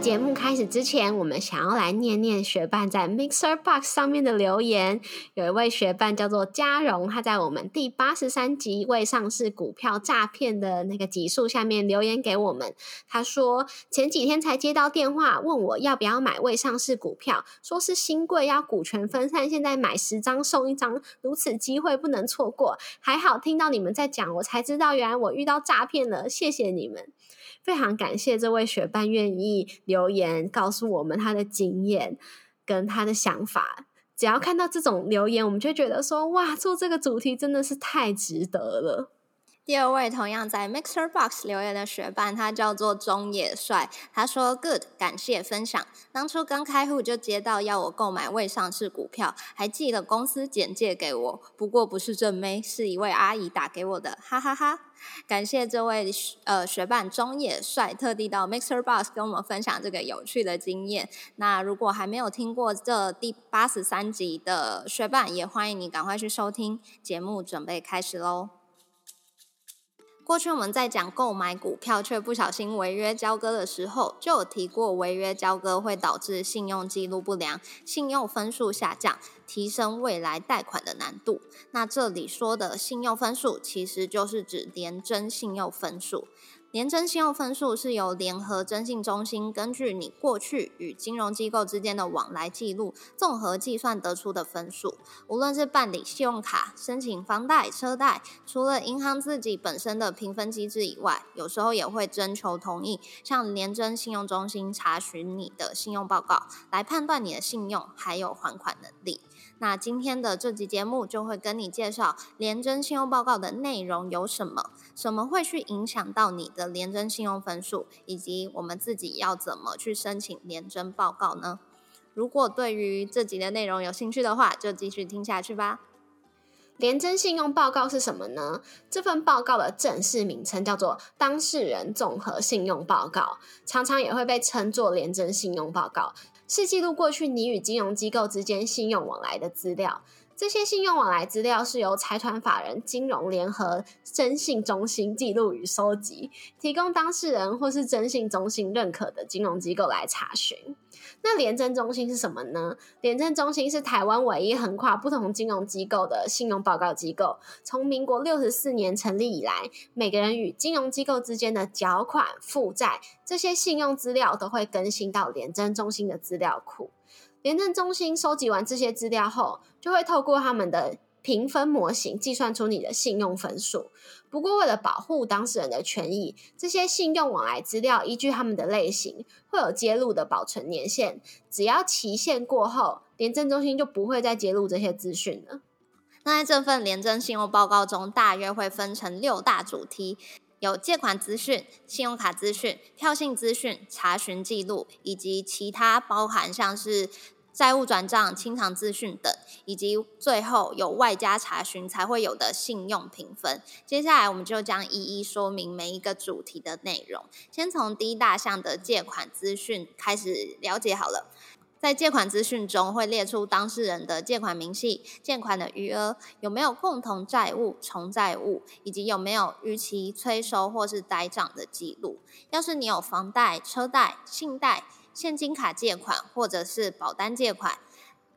节目开始之前，我们想要来念念学伴在 Mixer Box 上面的留言。有一位学伴叫做嘉荣，他在我们第八十三集未上市股票诈骗的那个集数下面留言给我们。他说前几天才接到电话，问我要不要买未上市股票，说是新贵要股权分散，现在买十张送一张，如此机会不能错过。还好听到你们在讲，我才知道原来我遇到诈骗了，谢谢你们。非常感谢这位学伴愿意留言告诉我们他的经验跟他的想法。只要看到这种留言，我们就觉得说，哇，做这个主题真的是太值得了。第二位同样在 Mixer Box 留言的学伴，他叫做中野帅。他说：“Good，感谢分享。当初刚开户就接到要我购买未上市股票，还寄了公司简介给我。不过不是正妹，是一位阿姨打给我的，哈哈哈。感谢这位呃学伴中野帅特地到 Mixer Box 跟我们分享这个有趣的经验。那如果还没有听过这第八十三集的学伴，也欢迎你赶快去收听节目，准备开始喽。”过去我们在讲购买股票却不小心违约交割的时候，就有提过违约交割会导致信用记录不良、信用分数下降，提升未来贷款的难度。那这里说的信用分数，其实就是指连征信用分数。年征信用分数是由联合征信中心根据你过去与金融机构之间的往来记录，综合计算得出的分数。无论是办理信用卡、申请房贷、车贷，除了银行自己本身的评分机制以外，有时候也会征求同意，向年征信用中心查询你的信用报告，来判断你的信用还有还款能力。那今天的这集节目就会跟你介绍联征信用报告的内容有什么，什么会去影响到你的联征信用分数，以及我们自己要怎么去申请联征报告呢？如果对于这集的内容有兴趣的话，就继续听下去吧。联征信用报告是什么呢？这份报告的正式名称叫做当事人综合信用报告，常常也会被称作联征信用报告。是记录过去你与金融机构之间信用往来的资料。这些信用往来资料是由财团法人金融联合征信中心记录与收集，提供当事人或是征信中心认可的金融机构来查询。那联征中心是什么呢？联征中心是台湾唯一横跨不同金融机构的信用报告机构。从民国六十四年成立以来，每个人与金融机构之间的缴款、负债这些信用资料都会更新到联征中心的资料库。联征中心收集完这些资料后，就会透过他们的。评分模型计算出你的信用分数。不过，为了保护当事人的权益，这些信用往来资料依据他们的类型会有揭露的保存年限。只要期限过后，廉政中心就不会再揭露这些资讯了。那在这份廉政信用报告中，大约会分成六大主题：有借款资讯、信用卡资讯、跳信资讯、查询记录，以及其他包含像是。债务转账、清偿资讯等，以及最后有外加查询才会有的信用评分。接下来，我们就将一一说明每一个主题的内容。先从第一大项的借款资讯开始了解好了。在借款资讯中，会列出当事人的借款明细、借款的余额、有没有共同债务、重债务，以及有没有逾期催收或是呆账的记录。要是你有房贷、车贷、信贷。现金卡借款或者是保单借款，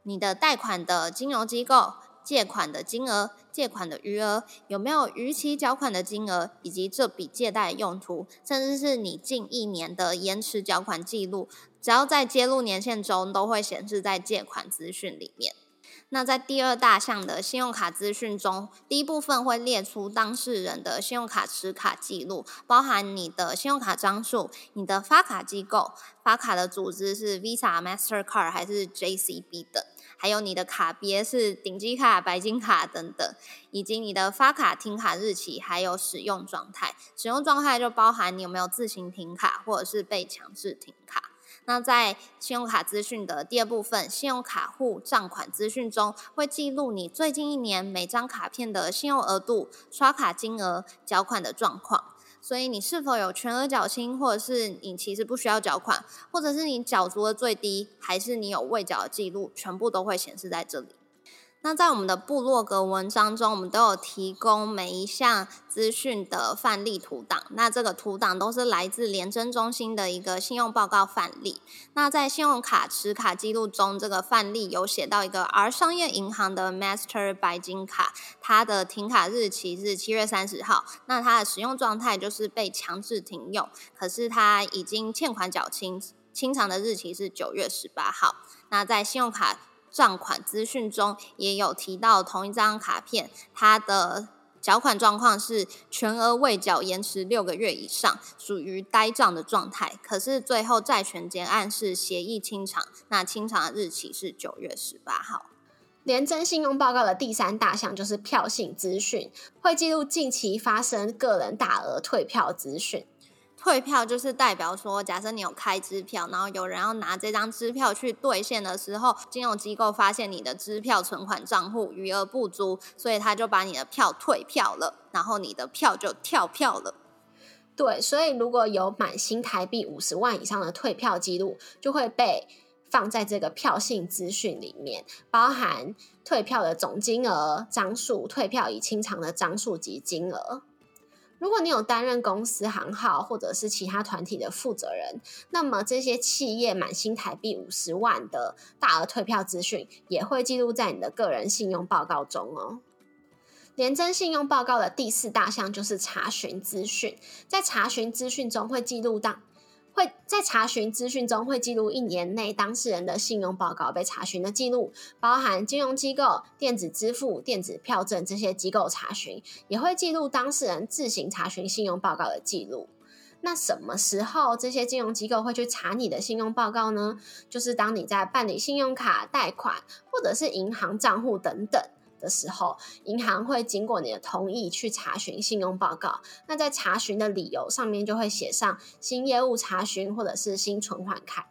你的贷款的金融机构借款的金额、借款的余额有没有逾期缴款的金额，以及这笔借贷用途，甚至是你近一年的延迟缴款记录，只要在揭露年限中，都会显示在借款资讯里面。那在第二大项的信用卡资讯中，第一部分会列出当事人的信用卡持卡记录，包含你的信用卡张数、你的发卡机构、发卡的组织是 Visa、Mastercard 还是 JCB 等，还有你的卡别是顶级卡、白金卡等等，以及你的发卡停卡日期还有使用状态。使用状态就包含你有没有自行停卡或者是被强制停卡。那在信用卡资讯的第二部分，信用卡户账款资讯中，会记录你最近一年每张卡片的信用额度、刷卡金额、缴款的状况。所以你是否有全额缴清，或者是你其实不需要缴款，或者是你缴足的最低，还是你有未缴的记录，全部都会显示在这里。那在我们的部落格文章中，我们都有提供每一项资讯的范例图档。那这个图档都是来自联征中心的一个信用报告范例。那在信用卡持卡记录中，这个范例有写到一个 R 商业银行的 Master 白金卡，它的停卡日期是七月三十号。那它的使用状态就是被强制停用，可是它已经欠款缴清，清偿的日期是九月十八号。那在信用卡账款资讯中也有提到，同一张卡片，它的缴款状况是全额未缴，延迟六个月以上，属于呆账的状态。可是最后债权结案是协议清偿，那清偿的日期是九月十八号。廉征信用报告的第三大项就是票性资讯，会记录近期发生个人大额退票资讯。退票就是代表说，假设你有开支票，然后有人要拿这张支票去兑现的时候，金融机构发现你的支票存款账户余额不足，所以他就把你的票退票了，然后你的票就跳票了。对，所以如果有满新台币五十万以上的退票记录，就会被放在这个票性资讯里面，包含退票的总金额、张数、退票已清偿的张数及金额。如果你有担任公司行号或者是其他团体的负责人，那么这些企业满新台币五十万的大额退票资讯也会记录在你的个人信用报告中哦。廉征信用报告的第四大项就是查询资讯，在查询资讯中会记录当。会在查询资讯中会记录一年内当事人的信用报告被查询的记录，包含金融机构、电子支付、电子票证这些机构查询，也会记录当事人自行查询信用报告的记录。那什么时候这些金融机构会去查你的信用报告呢？就是当你在办理信用卡贷款，或者是银行账户等等。的时候，银行会经过你的同意去查询信用报告。那在查询的理由上面就会写上新业务查询，或者是新存款开，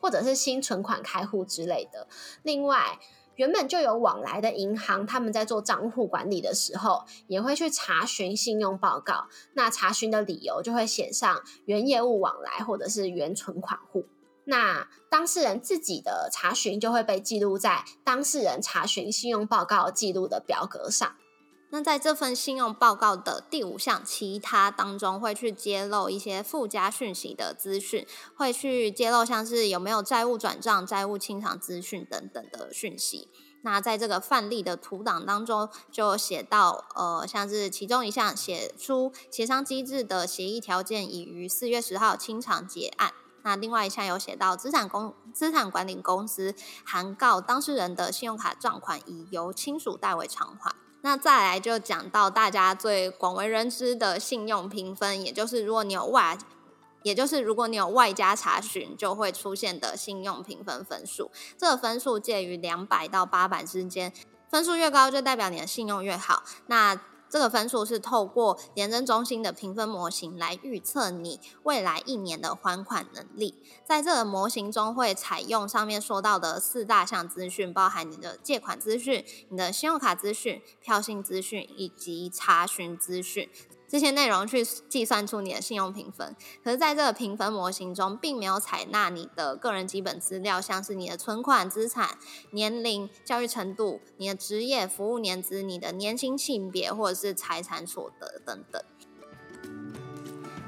或者是新存款开户之类的。另外，原本就有往来的银行，他们在做账户管理的时候，也会去查询信用报告。那查询的理由就会写上原业务往来，或者是原存款户。那当事人自己的查询就会被记录在当事人查询信用报告记录的表格上。那在这份信用报告的第五项其他当中，会去揭露一些附加讯息的资讯，会去揭露像是有没有债务转账、债务清偿资讯等等的讯息。那在这个范例的图档当中，就写到，呃，像是其中一项写出协商机制的协议条件已于四月十号清偿结案。那另外一项有写到，资产公资产管理公司函告当事人的信用卡账款已由亲属代为偿还。那再来就讲到大家最广为人知的信用评分，也就是如果你有外，也就是如果你有外加查询，就会出现的信用评分分数。这个分数介于两百到八百之间，分数越高就代表你的信用越好。那这个分数是透过廉政中心的评分模型来预测你未来一年的还款能力。在这个模型中，会采用上面说到的四大项资讯，包含你的借款资讯、你的信用卡资讯、票信资讯以及查询资讯。这些内容去计算出你的信用评分，可是在这个评分模型中，并没有采纳你的个人基本资料，像是你的存款、资产、年龄、教育程度、你的职业、服务年资、你的年薪、性别或者是财产所得等等。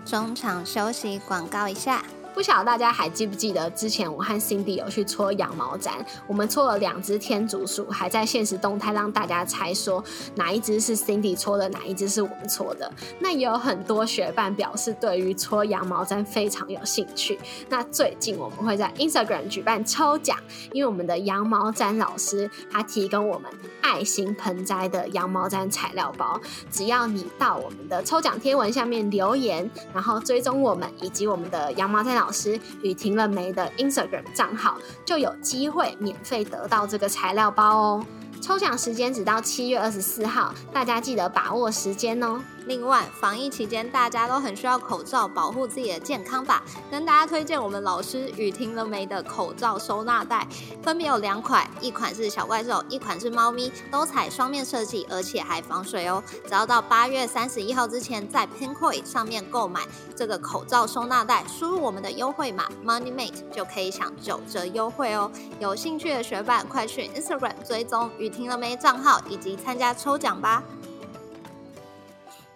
中场休息，广告一下。不晓得大家还记不记得之前我和 Cindy 有去搓羊毛毡，我们搓了两只天竺鼠，还在现实动态让大家猜说哪一只是 Cindy 搓的，哪一只是我们搓的。那也有很多学伴表示对于搓羊毛毡非常有兴趣。那最近我们会在 Instagram 举办抽奖，因为我们的羊毛毡老师他提供我们爱心盆栽的羊毛毡材料包，只要你到我们的抽奖贴文下面留言，然后追踪我们以及我们的羊毛毡老。老师与停了没的 Instagram 账号就有机会免费得到这个材料包哦！抽奖时间只到七月二十四号，大家记得把握时间哦！另外，防疫期间大家都很需要口罩保护自己的健康吧？跟大家推荐我们老师雨婷了没的口罩收纳袋，分别有两款，一款是小怪兽，一款是猫咪，都采双面设计，而且还防水哦。只要到八月三十一号之前，在 Pinkoi 上面购买这个口罩收纳袋，输入我们的优惠码 MoneyMate 就可以享九折优惠哦。有兴趣的学伴，快去 Instagram 追踪雨婷了没账号，以及参加抽奖吧。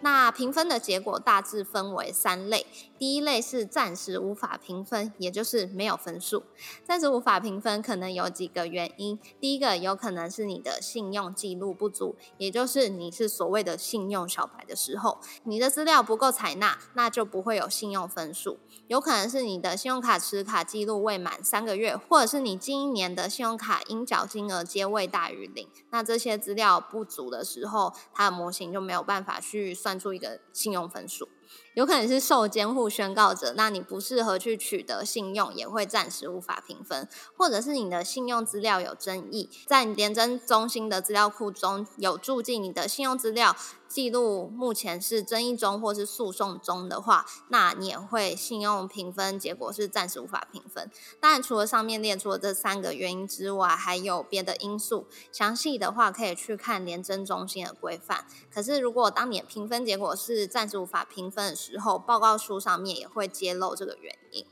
那评分的结果大致分为三类，第一类是暂时无法评分，也就是没有分数。暂时无法评分可能有几个原因，第一个有可能是你的信用记录不足，也就是你是所谓的信用小白的时候，你的资料不够采纳，那就不会有信用分数。有可能是你的信用卡持卡记录未满三个月，或者是你近一年的信用卡应缴金额皆未大于零，那这些资料不足的时候，它的模型就没有办法去算出一个信用分数。有可能是受监护宣告者，那你不适合去取得信用，也会暂时无法评分；或者是你的信用资料有争议，在廉政中心的资料库中有注记你的信用资料记录目前是争议中或是诉讼中的话，那你也会信用评分结果是暂时无法评分。当然，除了上面列出的这三个原因之外，还有别的因素，详细的话可以去看廉政中心的规范。可是，如果当你的评分结果是暂时无法评分的，时候，报告书上面也会揭露这个原因。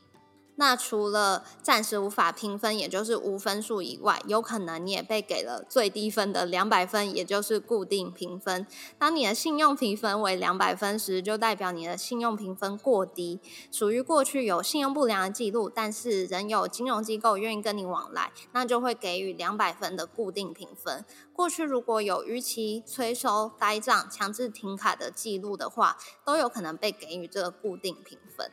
那除了暂时无法评分，也就是无分数以外，有可能你也被给了最低分的两百分，也就是固定评分。当你的信用评分为两百分时，就代表你的信用评分过低，属于过去有信用不良的记录，但是仍有金融机构愿意跟你往来，那就会给予两百分的固定评分。过去如果有逾期催收、呆账、强制停卡的记录的话，都有可能被给予这个固定评分。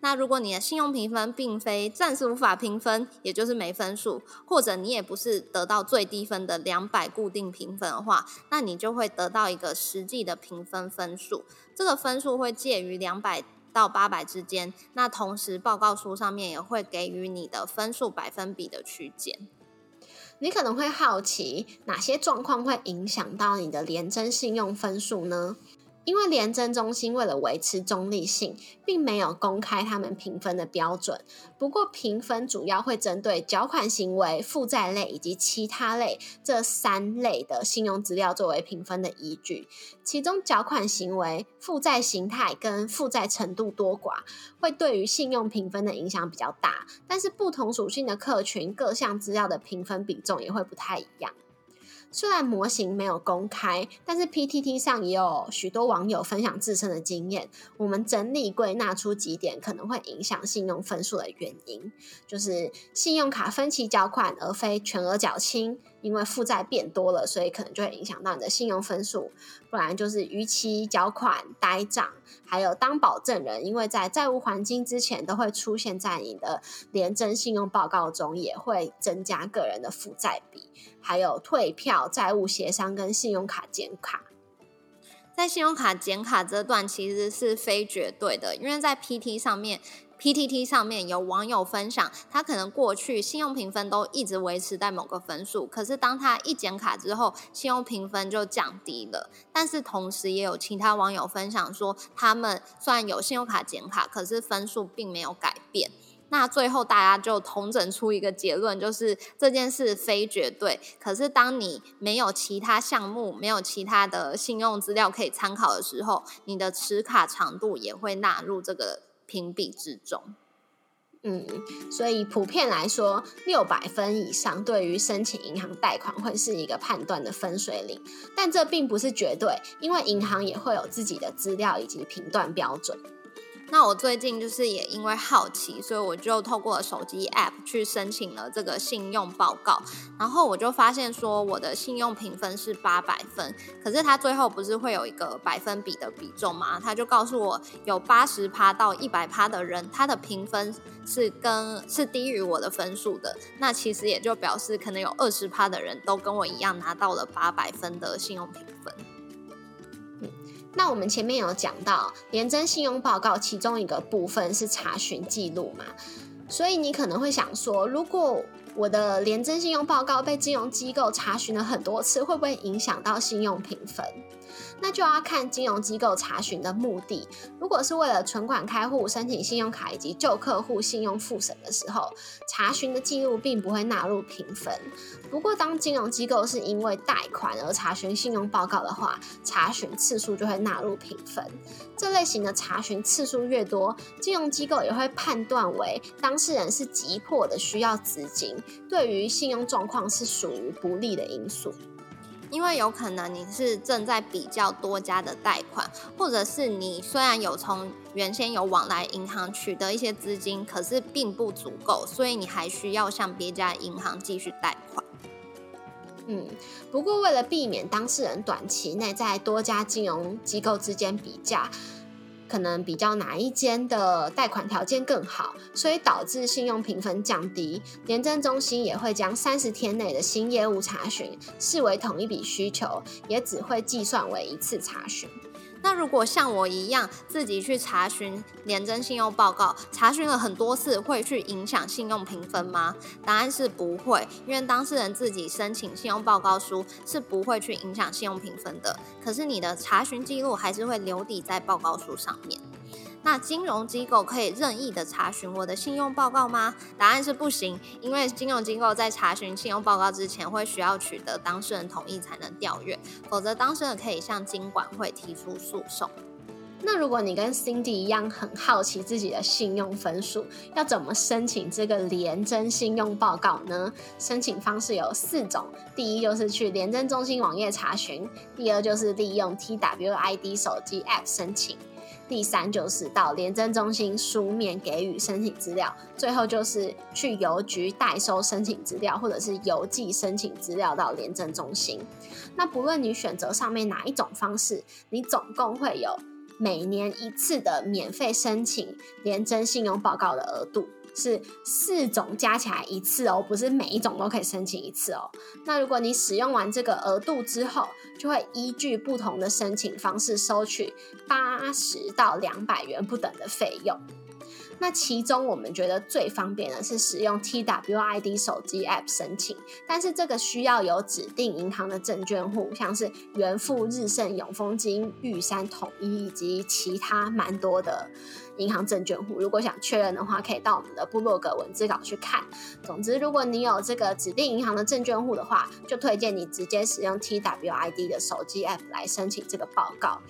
那如果你的信用评分并非暂时无法评分，也就是没分数，或者你也不是得到最低分的两百固定评分的话，那你就会得到一个实际的评分分数，这个分数会介于两百到八百之间。那同时报告书上面也会给予你的分数百分比的区间。你可能会好奇，哪些状况会影响到你的廉征信用分数呢？因为廉政中心为了维持中立性，并没有公开他们评分的标准。不过，评分主要会针对缴款行为、负债类以及其他类这三类的信用资料作为评分的依据。其中，缴款行为、负债形态跟负债程度多寡，会对于信用评分的影响比较大。但是，不同属性的客群，各项资料的评分比重也会不太一样。虽然模型没有公开，但是 PTT 上也有许多网友分享自身的经验。我们整理归纳出几点可能会影响信用分数的原因，就是信用卡分期缴款而非全额缴清。因为负债变多了，所以可能就会影响到你的信用分数。不然就是逾期缴款、呆账，还有当保证人，因为在债务还清之前都会出现在你的廉征信用报告中，也会增加个人的负债比。还有退票、债务协商跟信用卡减卡。在信用卡减卡这段其实是非绝对的，因为在 PT 上面。PTT 上面有网友分享，他可能过去信用评分都一直维持在某个分数，可是当他一减卡之后，信用评分就降低了。但是同时也有其他网友分享说，他们虽然有信用卡减卡，可是分数并没有改变。那最后大家就统整出一个结论，就是这件事非绝对。可是当你没有其他项目、没有其他的信用资料可以参考的时候，你的持卡长度也会纳入这个。评比之中，嗯，所以普遍来说，六百分以上对于申请银行贷款会是一个判断的分水岭，但这并不是绝对，因为银行也会有自己的资料以及评断标准。那我最近就是也因为好奇，所以我就透过手机 App 去申请了这个信用报告，然后我就发现说我的信用评分是八百分，可是它最后不是会有一个百分比的比重吗？他就告诉我有八十趴到一百趴的人，他的评分是跟是低于我的分数的，那其实也就表示可能有二十趴的人都跟我一样拿到了八百分的信用评分。那我们前面有讲到廉征信用报告，其中一个部分是查询记录嘛，所以你可能会想说，如果我的廉征信用报告被金融机构查询了很多次，会不会影响到信用评分？那就要看金融机构查询的目的。如果是为了存款开户、申请信用卡以及旧客户信用复审的时候，查询的记录并不会纳入评分。不过，当金融机构是因为贷款而查询信用报告的话，查询次数就会纳入评分。这类型的查询次数越多，金融机构也会判断为当事人是急迫的需要资金，对于信用状况是属于不利的因素。因为有可能你是正在比较多家的贷款，或者是你虽然有从原先有往来银行取得一些资金，可是并不足够，所以你还需要向别家银行继续贷款。嗯，不过为了避免当事人短期内在多家金融机构之间比价。可能比较哪一间的贷款条件更好，所以导致信用评分降低。廉政中心也会将三十天内的新业务查询视为同一笔需求，也只会计算为一次查询。那如果像我一样自己去查询廉征信用报告，查询了很多次，会去影响信用评分吗？答案是不会，因为当事人自己申请信用报告书是不会去影响信用评分的。可是你的查询记录还是会留底在报告书上面。那金融机构可以任意的查询我的信用报告吗？答案是不行，因为金融机构在查询信用报告之前，会需要取得当事人同意才能调阅，否则当事人可以向金管会提出诉讼。那如果你跟 Cindy 一样很好奇自己的信用分数，要怎么申请这个廉征信用报告呢？申请方式有四种，第一就是去廉政中心网页查询，第二就是利用 TWID 手机 App 申请。第三就是到廉政中心书面给予申请资料，最后就是去邮局代收申请资料，或者是邮寄申请资料到廉政中心。那不论你选择上面哪一种方式，你总共会有每年一次的免费申请廉政信用报告的额度。是四种加起来一次哦，不是每一种都可以申请一次哦。那如果你使用完这个额度之后，就会依据不同的申请方式收取八十到两百元不等的费用。那其中我们觉得最方便的是使用 TWID 手机 App 申请，但是这个需要有指定银行的证券户，像是元富、日盛、永丰金、玉山统一以及其他蛮多的。银行证券户，如果想确认的话，可以到我们的部落格文字稿去看。总之，如果你有这个指定银行的证券户的话，就推荐你直接使用 TWID 的手机 App 来申请这个报告。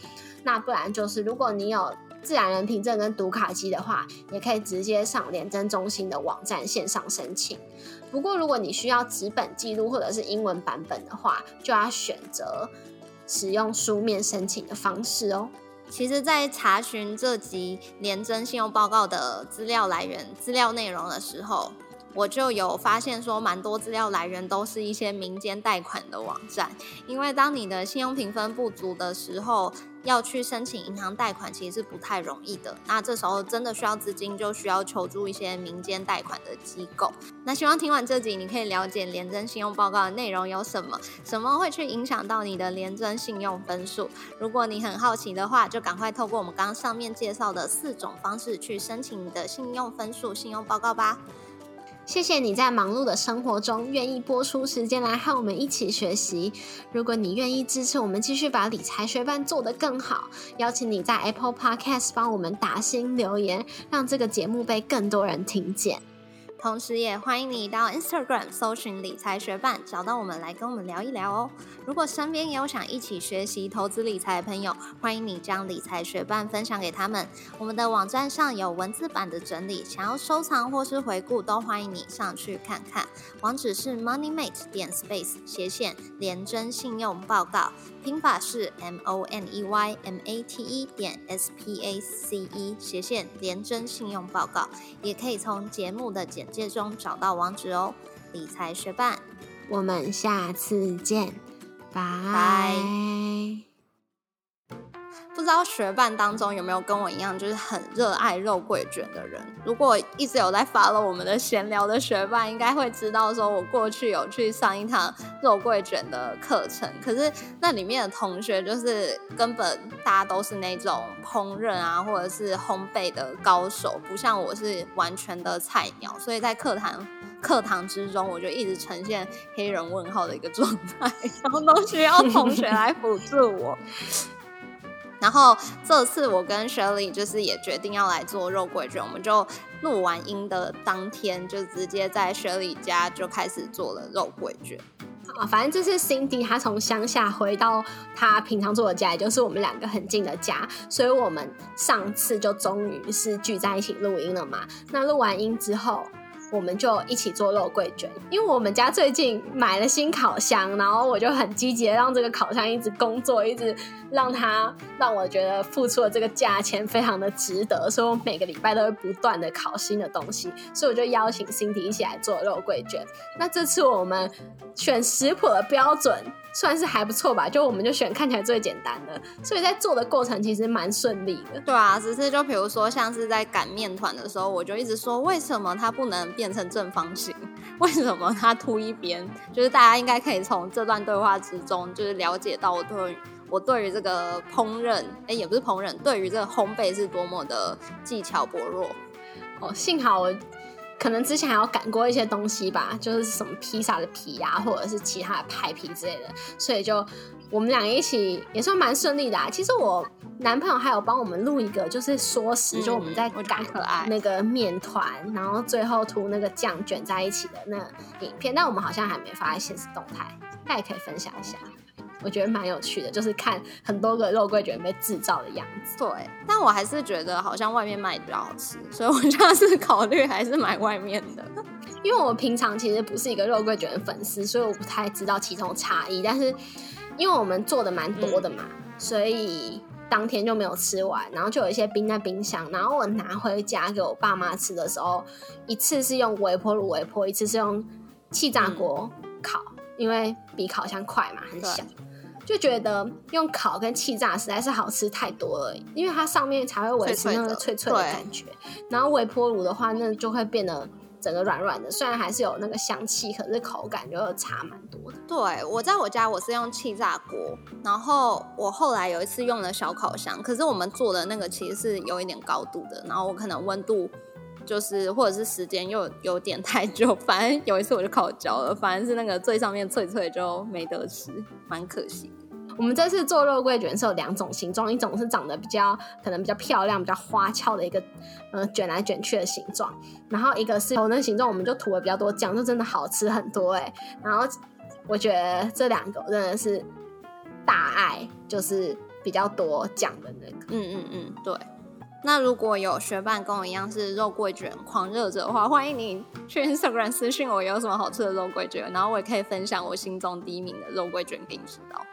那不然就是，如果你有自然人凭证跟读卡机的话，也可以直接上廉政中心的网站线上申请。不过，如果你需要纸本记录或者是英文版本的话，就要选择使用书面申请的方式哦。其实，在查询这集廉征信用报告的资料来源、资料内容的时候，我就有发现说，蛮多资料来源都是一些民间贷款的网站。因为当你的信用评分不足的时候，要去申请银行贷款，其实是不太容易的。那这时候真的需要资金，就需要求助一些民间贷款的机构。那希望听完这集，你可以了解廉征信用报告的内容有什么，什么会去影响到你的廉征信用分数。如果你很好奇的话，就赶快透过我们刚刚上面介绍的四种方式去申请你的信用分数信用报告吧。谢谢你在忙碌的生活中愿意播出时间来和我们一起学习。如果你愿意支持我们继续把理财学班做得更好，邀请你在 Apple Podcast 帮我们打新留言，让这个节目被更多人听见。同时，也欢迎你到 Instagram 搜寻理财学伴，找到我们来跟我们聊一聊哦。如果身边也有想一起学习投资理财的朋友，欢迎你将理财学伴分享给他们。我们的网站上有文字版的整理，想要收藏或是回顾，都欢迎你上去看看。网址是 moneymate 点 space 斜线廉征信用报告，拼法是 m o n e y m a t e 点 s p a c e 斜线廉征信用报告，也可以从节目的简介中找到网址哦。理财学伴，我们下次见，拜拜。不知道学伴当中有没有跟我一样，就是很热爱肉桂卷的人？如果一直有在发了我们的闲聊的学伴，应该会知道，说我过去有去上一堂肉桂卷的课程。可是那里面的同学，就是根本大家都是那种烹饪啊，或者是烘焙的高手，不像我是完全的菜鸟。所以在课堂课堂之中，我就一直呈现黑人问号的一个状态，然后都需要同学来辅助我。然后这次我跟 Shirley 就是也决定要来做肉桂卷，我们就录完音的当天就直接在 Shirley 家就开始做了肉桂卷。啊，反正这是 Cindy 她从乡下回到她平常住的家，也就是我们两个很近的家，所以我们上次就终于是聚在一起录音了嘛。那录完音之后。我们就一起做肉桂卷，因为我们家最近买了新烤箱，然后我就很积极的让这个烤箱一直工作，一直让它让我觉得付出的这个价钱非常的值得，所以我每个礼拜都会不断的烤新的东西，所以我就邀请 Cindy 一起来做肉桂卷。那这次我们选食谱的标准。算是还不错吧，就我们就选看起来最简单的，所以在做的过程其实蛮顺利的。对啊，只是就比如说像是在擀面团的时候，我就一直说为什么它不能变成正方形？为什么它凸一边？就是大家应该可以从这段对话之中，就是了解到我对我对于这个烹饪，哎，也不是烹饪，对于这个烘焙是多么的技巧薄弱。哦，幸好我。可能之前还有赶过一些东西吧，就是什么披萨的皮啊，或者是其他的派皮之类的，所以就我们两个一起也算蛮顺利的。啊其实我男朋友还有帮我们录一个，就是说时，就我们在擀那个面团，然后最后涂那个酱卷在一起的那影片，但我们好像还没发在现实动态，大家也可以分享一下。我觉得蛮有趣的，就是看很多个肉桂卷被制造的样子。对，但我还是觉得好像外面卖比较好吃，所以我下次考虑还是买外面的。因为我平常其实不是一个肉桂卷的粉丝，所以我不太知道其中差异。但是因为我们做的蛮多的嘛，所以当天就没有吃完，然后就有一些冰在冰箱。然后我拿回家给我爸妈吃的时候，一次是用微波炉微波，一次是用气炸锅烤，因为比烤箱快嘛，很小。就觉得用烤跟气炸实在是好吃太多了，因为它上面才会维持那个脆脆的感觉。然后微波炉的话，那就会变得整个软软的，虽然还是有那个香气，可是口感就差蛮多的。对我在我家我是用气炸锅，然后我后来有一次用了小烤箱，可是我们做的那个其实是有一点高度的，然后我可能温度就是或者是时间又有点太久，反正有一次我就烤焦了，反正是那个最上面脆脆就没得吃，蛮可惜。我们这次做肉桂卷是有两种形状，一种是长得比较可能比较漂亮、比较花俏的一个，呃，卷来卷去的形状，然后一个是头那形状，我们就涂了比较多酱，就真的好吃很多哎。然后我觉得这两个真的是大爱，就是比较多酱的那个。嗯嗯嗯，对。那如果有学伴跟我一样是肉桂卷狂热者的话，欢迎你去 Instagram 私信我有什么好吃的肉桂卷，然后我也可以分享我心中第一名的肉桂卷给你知道。